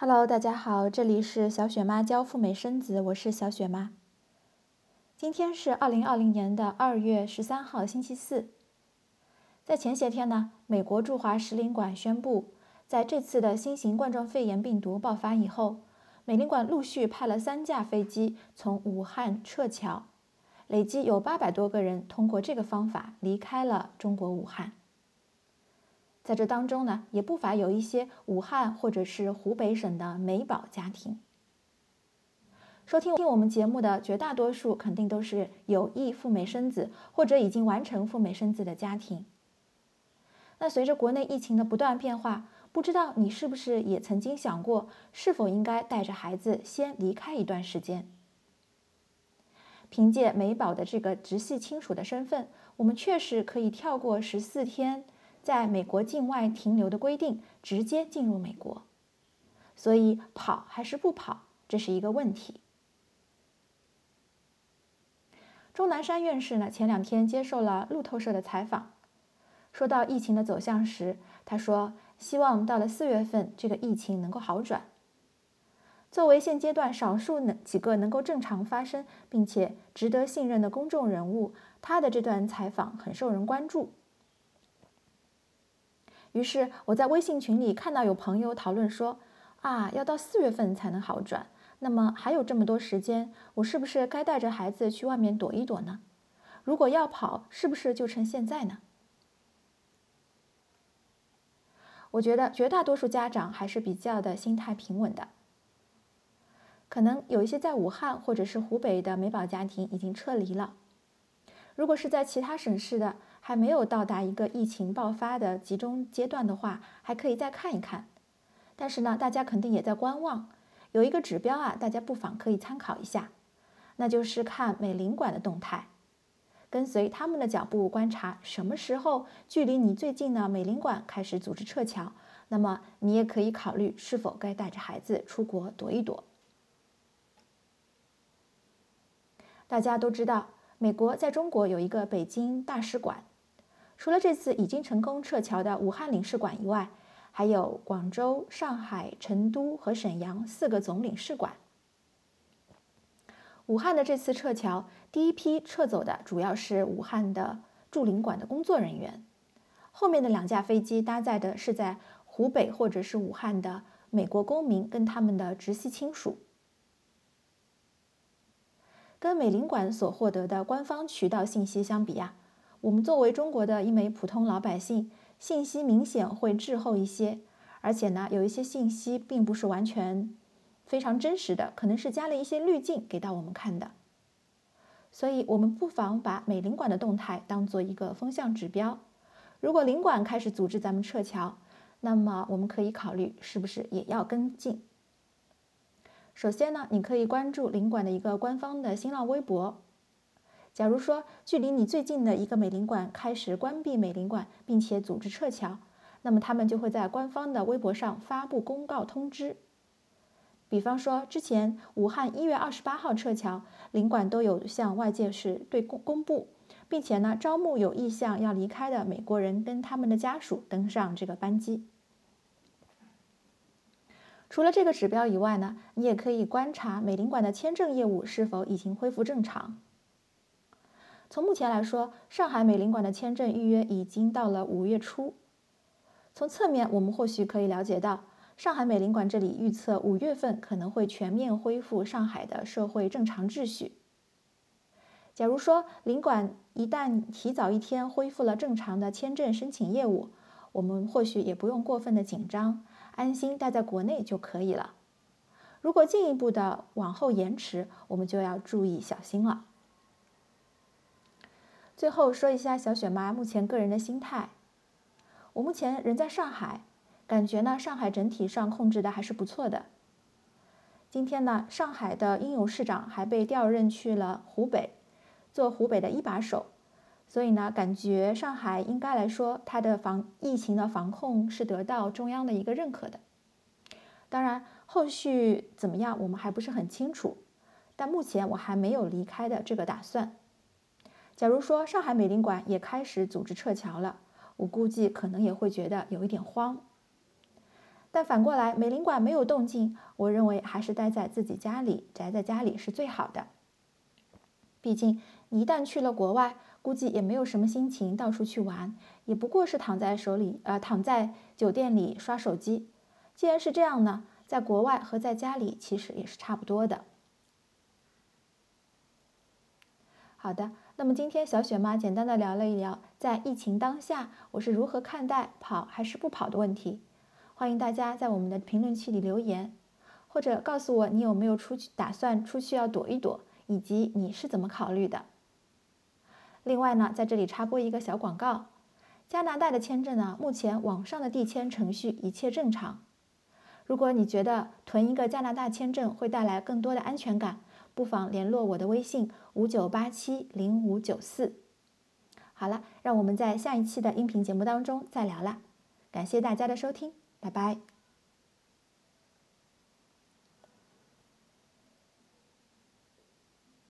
Hello，大家好，这里是小雪妈教赴美生子，我是小雪妈。今天是二零二零年的二月十三号，星期四。在前些天呢，美国驻华使领馆宣布，在这次的新型冠状肺炎病毒爆发以后，美领馆陆续派了三架飞机从武汉撤侨，累计有八百多个人通过这个方法离开了中国武汉。在这当中呢，也不乏有一些武汉或者是湖北省的美宝家庭。收听听我们节目的绝大多数，肯定都是有意赴美生子或者已经完成赴美生子的家庭。那随着国内疫情的不断变化，不知道你是不是也曾经想过，是否应该带着孩子先离开一段时间？凭借美宝的这个直系亲属的身份，我们确实可以跳过十四天。在美国境外停留的规定，直接进入美国，所以跑还是不跑，这是一个问题。钟南山院士呢，前两天接受了路透社的采访，说到疫情的走向时，他说希望到了四月份，这个疫情能够好转。作为现阶段少数能几个能够正常发声并且值得信任的公众人物，他的这段采访很受人关注。于是我在微信群里看到有朋友讨论说：“啊，要到四月份才能好转，那么还有这么多时间，我是不是该带着孩子去外面躲一躲呢？如果要跑，是不是就趁现在呢？”我觉得绝大多数家长还是比较的心态平稳的。可能有一些在武汉或者是湖北的美宝家庭已经撤离了，如果是在其他省市的。还没有到达一个疫情爆发的集中阶段的话，还可以再看一看。但是呢，大家肯定也在观望。有一个指标啊，大家不妨可以参考一下，那就是看美领馆的动态，跟随他们的脚步观察什么时候距离你最近的美领馆开始组织撤侨，那么你也可以考虑是否该带着孩子出国躲一躲。大家都知道。美国在中国有一个北京大使馆，除了这次已经成功撤侨的武汉领事馆以外，还有广州、上海、成都和沈阳四个总领事馆。武汉的这次撤侨，第一批撤走的主要是武汉的驻领馆的工作人员，后面的两架飞机搭载的是在湖北或者是武汉的美国公民跟他们的直系亲属。跟美领馆所获得的官方渠道信息相比呀，我们作为中国的一枚普通老百姓，信息明显会滞后一些，而且呢，有一些信息并不是完全非常真实的，可能是加了一些滤镜给到我们看的。所以，我们不妨把美领馆的动态当做一个风向指标。如果领馆开始组织咱们撤侨，那么我们可以考虑是不是也要跟进。首先呢，你可以关注领馆的一个官方的新浪微博。假如说距离你最近的一个美领馆开始关闭美领馆，并且组织撤侨，那么他们就会在官方的微博上发布公告通知。比方说，之前武汉一月二十八号撤侨，领馆都有向外界是对公公布，并且呢，招募有意向要离开的美国人跟他们的家属登上这个班机。除了这个指标以外呢，你也可以观察美领馆的签证业务是否已经恢复正常。从目前来说，上海美领馆的签证预约已经到了五月初。从侧面，我们或许可以了解到，上海美领馆这里预测五月份可能会全面恢复上海的社会正常秩序。假如说领馆一旦提早一天恢复了正常的签证申请业务，我们或许也不用过分的紧张。安心待在国内就可以了。如果进一步的往后延迟，我们就要注意小心了。最后说一下小雪妈目前个人的心态。我目前人在上海，感觉呢上海整体上控制的还是不错的。今天呢，上海的应勇市长还被调任去了湖北，做湖北的一把手。所以呢，感觉上海应该来说，它的防疫情的防控是得到中央的一个认可的。当然，后续怎么样，我们还不是很清楚。但目前我还没有离开的这个打算。假如说上海美领馆也开始组织撤侨了，我估计可能也会觉得有一点慌。但反过来，美领馆没有动静，我认为还是待在自己家里，宅在家里是最好的。毕竟，你一旦去了国外，估计也没有什么心情到处去玩，也不过是躺在手里，呃，躺在酒店里刷手机。既然是这样呢，在国外和在家里其实也是差不多的。好的，那么今天小雪妈简单的聊了一聊，在疫情当下，我是如何看待跑还是不跑的问题。欢迎大家在我们的评论区里留言，或者告诉我你有没有出去打算出去要躲一躲，以及你是怎么考虑的。另外呢，在这里插播一个小广告：加拿大的签证呢，目前网上的递签程序一切正常。如果你觉得囤一个加拿大签证会带来更多的安全感，不妨联络我的微信五九八七零五九四。好了，让我们在下一期的音频节目当中再聊啦，感谢大家的收听。拜拜。